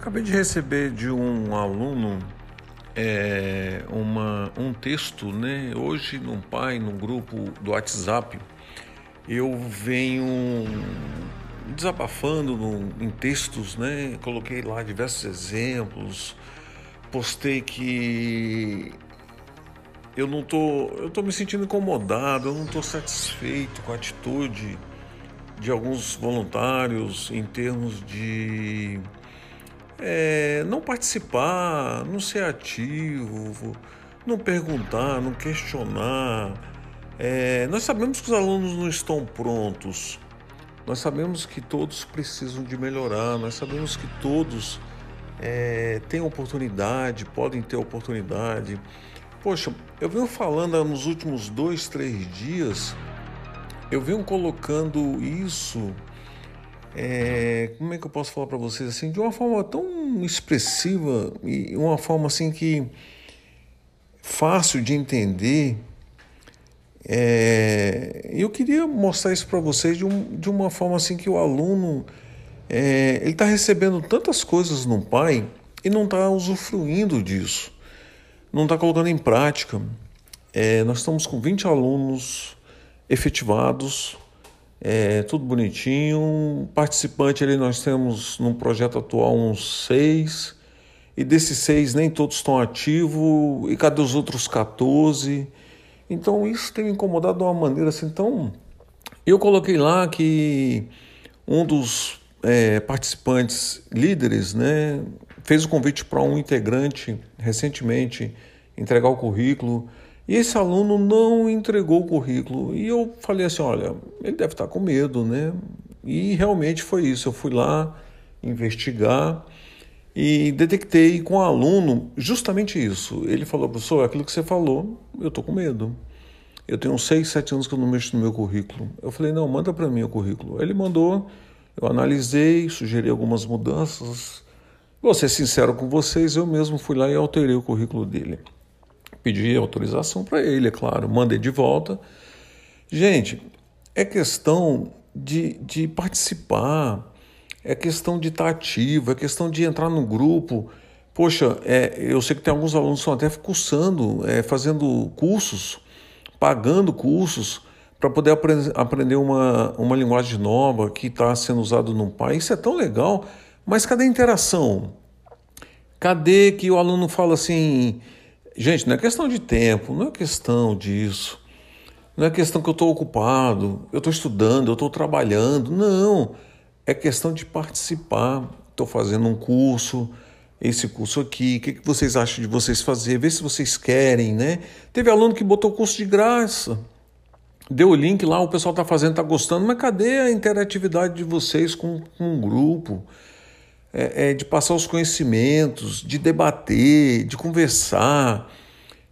Acabei de receber de um aluno é, uma, um texto, né? Hoje, num pai, num grupo do WhatsApp, eu venho desabafando no, em textos, né? Coloquei lá diversos exemplos, postei que eu não tô, eu tô me sentindo incomodado, eu não tô satisfeito com a atitude de alguns voluntários em termos de é, não participar, não ser ativo, não perguntar, não questionar. É, nós sabemos que os alunos não estão prontos, nós sabemos que todos precisam de melhorar, nós sabemos que todos é, têm oportunidade, podem ter oportunidade. Poxa, eu venho falando nos últimos dois, três dias, eu venho colocando isso é, como é que eu posso falar para vocês assim, de uma forma tão expressiva e uma forma assim que fácil de entender. É, eu queria mostrar isso para vocês de, um, de uma forma assim que o aluno é, ele está recebendo tantas coisas no pai e não está usufruindo disso, não está colocando em prática. É, nós estamos com 20 alunos efetivados é, tudo bonitinho. Participante ali nós temos no projeto atual uns seis. E desses seis nem todos estão ativos. E cadê os outros 14? Então isso tem me incomodado de uma maneira assim tão. Eu coloquei lá que um dos é, participantes líderes né, fez o convite para um integrante recentemente entregar o currículo. E esse aluno não entregou o currículo. E eu falei assim: olha, ele deve estar com medo, né? E realmente foi isso. Eu fui lá investigar e detectei com o aluno justamente isso. Ele falou, professor, aquilo que você falou, eu estou com medo. Eu tenho seis, sete anos que eu não mexo no meu currículo. Eu falei, não, manda para mim o currículo. Ele mandou, eu analisei, sugeri algumas mudanças. Vou ser sincero com vocês, eu mesmo fui lá e alterei o currículo dele pedi autorização para ele, é claro, mandei de volta. Gente, é questão de, de participar, é questão de estar ativo, é questão de entrar no grupo. Poxa, é, eu sei que tem alguns alunos que estão até cursando, é, fazendo cursos, pagando cursos para poder apre aprender uma, uma linguagem nova que está sendo usada no país. Isso é tão legal, mas cadê a interação? Cadê que o aluno fala assim, Gente, não é questão de tempo, não é questão disso. Não é questão que eu estou ocupado, eu estou estudando, eu estou trabalhando. Não. É questão de participar. Estou fazendo um curso, esse curso aqui, o que, que vocês acham de vocês fazer? Vê se vocês querem, né? Teve aluno que botou o curso de graça. Deu o link lá, o pessoal está fazendo, está gostando, mas cadê a interatividade de vocês com, com um grupo? É, é, de passar os conhecimentos, de debater, de conversar.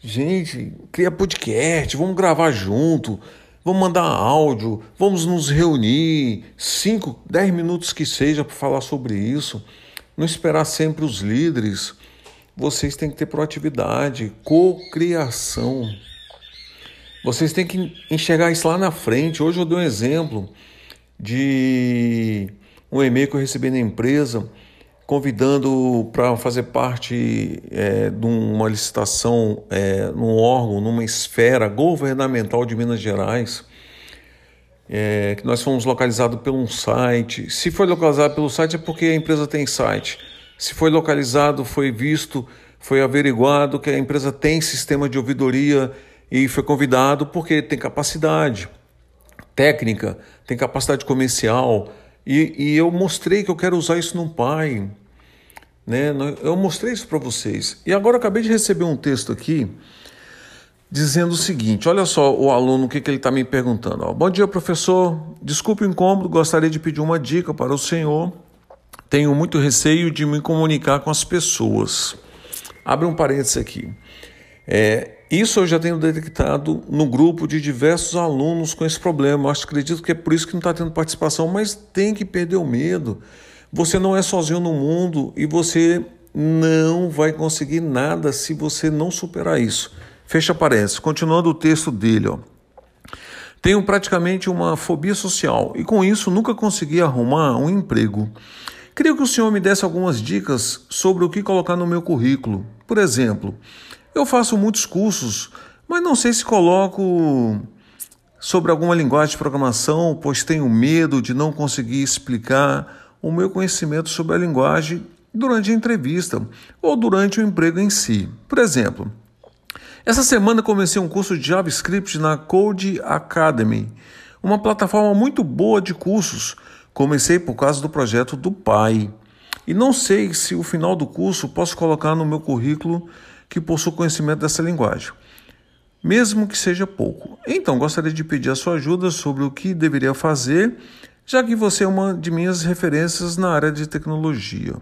Gente, cria podcast, vamos gravar junto, vamos mandar áudio, vamos nos reunir, 5, 10 minutos que seja para falar sobre isso. Não esperar sempre os líderes. Vocês têm que ter proatividade, cocriação. Vocês têm que enxergar isso lá na frente. Hoje eu dei um exemplo de um e-mail que eu recebi na empresa convidando para fazer parte é, de uma licitação é, num órgão, numa esfera governamental de Minas Gerais, é, que nós fomos localizados por um site. Se foi localizado pelo site é porque a empresa tem site. Se foi localizado, foi visto, foi averiguado que a empresa tem sistema de ouvidoria e foi convidado porque tem capacidade técnica, tem capacidade comercial, e, e eu mostrei que eu quero usar isso no Pai. Né? Eu mostrei isso para vocês. E agora eu acabei de receber um texto aqui dizendo o seguinte: olha só o aluno o que, que ele está me perguntando. Ó, Bom dia, professor. Desculpe o incômodo, gostaria de pedir uma dica para o senhor. Tenho muito receio de me comunicar com as pessoas. Abre um parênteses aqui. É, isso eu já tenho detectado no grupo de diversos alunos com esse problema. Eu acredito que é por isso que não está tendo participação, mas tem que perder o medo. Você não é sozinho no mundo e você não vai conseguir nada se você não superar isso. Fecha parênteses. Continuando o texto dele, ó. Tenho praticamente uma fobia social e com isso nunca consegui arrumar um emprego. Queria que o senhor me desse algumas dicas sobre o que colocar no meu currículo. Por exemplo, eu faço muitos cursos, mas não sei se coloco sobre alguma linguagem de programação, pois tenho medo de não conseguir explicar o meu conhecimento sobre a linguagem durante a entrevista ou durante o emprego em si. Por exemplo, essa semana comecei um curso de JavaScript na Code Academy, uma plataforma muito boa de cursos. Comecei por causa do projeto do pai. E não sei se o final do curso posso colocar no meu currículo que possui conhecimento dessa linguagem, mesmo que seja pouco. Então, gostaria de pedir a sua ajuda sobre o que deveria fazer, já que você é uma de minhas referências na área de tecnologia.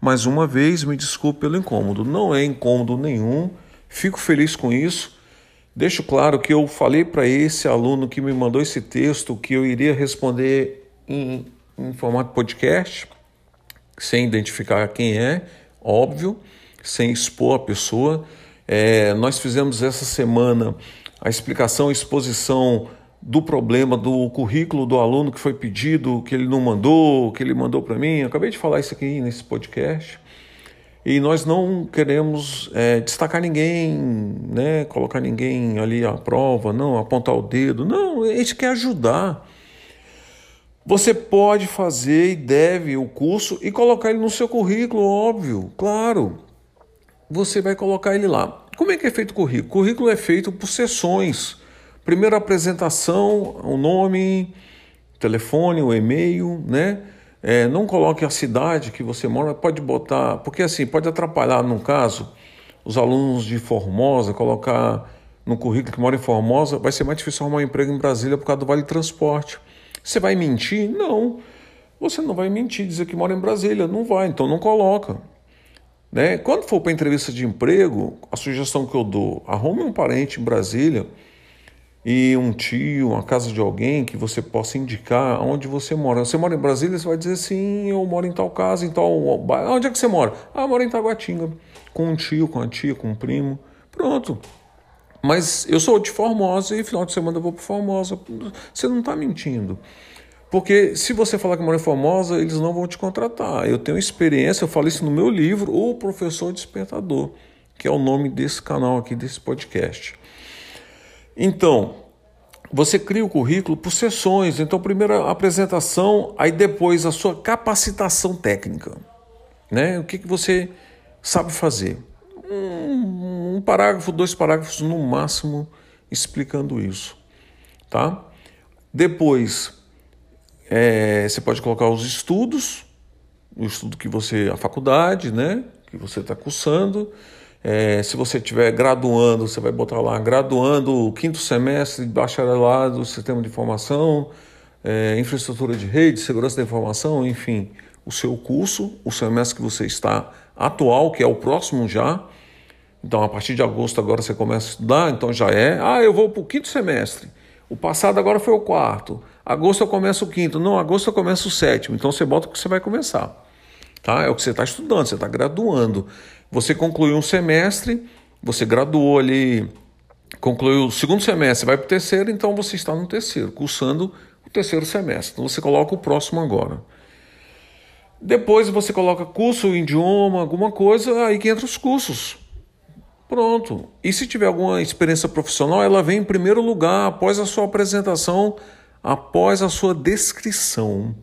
Mais uma vez, me desculpe pelo incômodo. Não é incômodo nenhum, fico feliz com isso. Deixo claro que eu falei para esse aluno que me mandou esse texto que eu iria responder em, em formato podcast, sem identificar quem é, óbvio sem expor a pessoa. É, nós fizemos essa semana a explicação, a exposição do problema do currículo do aluno que foi pedido, que ele não mandou, que ele mandou para mim. Eu acabei de falar isso aqui nesse podcast. E nós não queremos é, destacar ninguém, né, colocar ninguém ali à prova, não, apontar o dedo. Não, a gente quer ajudar. Você pode fazer e deve o curso e colocar ele no seu currículo, óbvio, claro você vai colocar ele lá. Como é que é feito o currículo? O currículo é feito por sessões. Primeiro a apresentação, o nome, telefone, o e-mail, né? É, não coloque a cidade que você mora, pode botar, porque assim, pode atrapalhar, no caso, os alunos de Formosa, colocar no currículo que mora em Formosa, vai ser mais difícil arrumar um emprego em Brasília por causa do Vale Transporte. Você vai mentir? Não. Você não vai mentir, dizer que mora em Brasília. Não vai, então não coloca. Né? Quando for para entrevista de emprego, a sugestão que eu dou, arrume um parente em Brasília e um tio, uma casa de alguém que você possa indicar onde você mora. Você mora em Brasília, você vai dizer sim, eu moro em tal casa, em tal bairro. Onde é que você mora? Ah, eu moro em Taguatinga, com um tio, com a tia, com um primo. Pronto. Mas eu sou de Formosa e final de semana eu vou para Formosa. Você não está mentindo. Porque se você falar que mora em Formosa, eles não vão te contratar. Eu tenho experiência, eu falo isso no meu livro, O Professor Despertador, que é o nome desse canal aqui, desse podcast. Então, você cria o currículo por sessões. Então, primeiro a apresentação, aí depois a sua capacitação técnica. Né? O que, que você sabe fazer? Um, um parágrafo, dois parágrafos no máximo explicando isso. Tá? Depois, é, você pode colocar os estudos, o estudo que você, a faculdade, né, que você está cursando. É, se você estiver graduando, você vai botar lá graduando o quinto semestre de bacharelado, sistema de informação, é, infraestrutura de rede, segurança da informação, enfim, o seu curso, o semestre que você está atual, que é o próximo já. Então, a partir de agosto agora você começa a estudar, então já é. Ah, eu vou para o quinto semestre. O passado agora foi o quarto. Agosto eu começo o quinto. Não, agosto eu começo o sétimo. Então você bota o que você vai começar. Tá? É o que você está estudando, você está graduando. Você concluiu um semestre, você graduou ali, concluiu o segundo semestre, vai para o terceiro, então você está no terceiro, cursando o terceiro semestre. Então você coloca o próximo agora. Depois você coloca curso, idioma, alguma coisa, aí que entra os cursos. Pronto. E se tiver alguma experiência profissional, ela vem em primeiro lugar após a sua apresentação, após a sua descrição.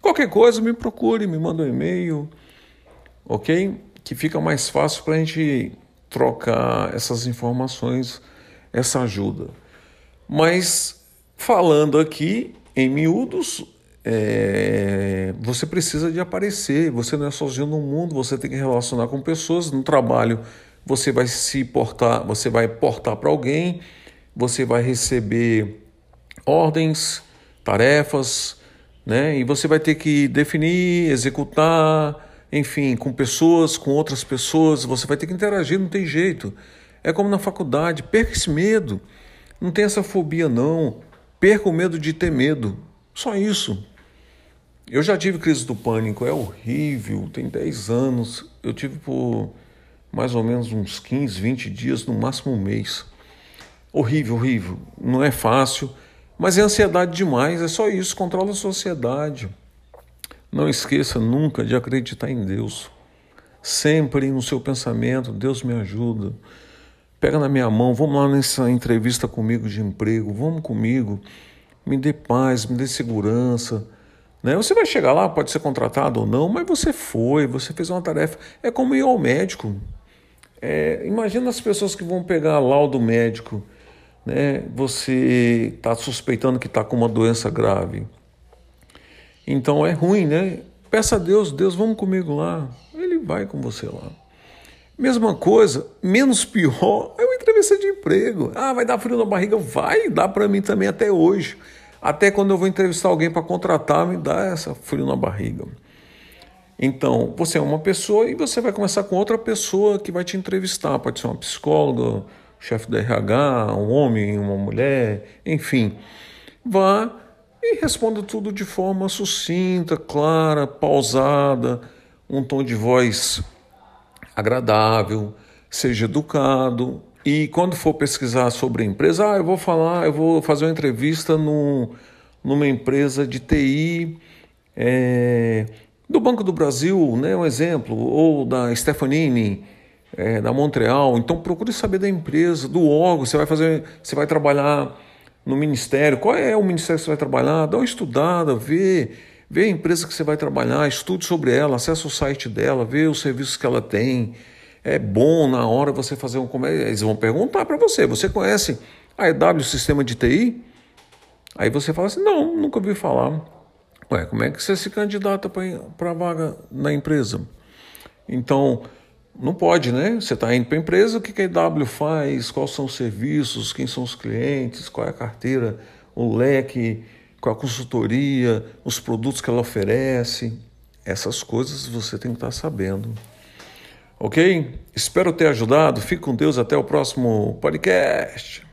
Qualquer coisa, me procure, me manda um e-mail, ok? Que fica mais fácil para a gente trocar essas informações, essa ajuda. Mas falando aqui em miúdos, é, você precisa de aparecer. Você não é sozinho no mundo, você tem que relacionar com pessoas no trabalho você vai se portar, você vai portar para alguém, você vai receber ordens, tarefas, né? E você vai ter que definir, executar, enfim, com pessoas, com outras pessoas, você vai ter que interagir, não tem jeito. É como na faculdade, perca esse medo. Não tem essa fobia não. Perca o medo de ter medo. Só isso. Eu já tive crise do pânico, é horrível, tem 10 anos. Eu tive por mais ou menos uns 15, 20 dias, no máximo um mês. Horrível, horrível. Não é fácil, mas é ansiedade demais, é só isso, controla a sociedade. Não esqueça nunca de acreditar em Deus. Sempre no seu pensamento, Deus me ajuda. Pega na minha mão, vamos lá nessa entrevista comigo de emprego, vamos comigo. Me dê paz, me dê segurança né? Você vai chegar lá, pode ser contratado ou não, mas você foi, você fez uma tarefa. É como ir ao médico. É, imagina as pessoas que vão pegar laudo médico. Né? Você está suspeitando que está com uma doença grave. Então é ruim, né? Peça a Deus, Deus, vamos comigo lá. Ele vai com você lá. Mesma coisa, menos pior é uma entrevista de emprego. Ah, vai dar frio na barriga? Vai dar para mim também até hoje. Até quando eu vou entrevistar alguém para contratar, me dá essa frio na barriga. Então, você é uma pessoa e você vai começar com outra pessoa que vai te entrevistar. Pode ser uma psicóloga, chefe da RH, um homem, uma mulher, enfim. Vá e responda tudo de forma sucinta, clara, pausada, um tom de voz agradável, seja educado, e quando for pesquisar sobre a empresa, ah, eu vou falar, eu vou fazer uma entrevista no, numa empresa de TI é, do Banco do Brasil, né, um exemplo, ou da Stefanini, é, da Montreal. Então procure saber da empresa, do órgão. Você vai fazer, você vai trabalhar no ministério. Qual é o ministério que você vai trabalhar? Dá uma estudada, vê, vê a empresa que você vai trabalhar, estude sobre ela, acesse o site dela, vê os serviços que ela tem é bom na hora você fazer um comércio. Eles vão perguntar para você: você conhece a EW Sistema de TI? Aí você fala assim: não, nunca ouvi falar. Ué, como é que você se candidata para vaga na empresa? Então, não pode, né? Você está indo para a empresa, o que, a EW faz? Quais são os serviços? Quem são os clientes? Qual é a carteira? O leque? Qual a consultoria? Os produtos que ela oferece? Essas coisas você tem que estar tá sabendo. Ok? Espero ter ajudado. Fique com Deus. Até o próximo podcast.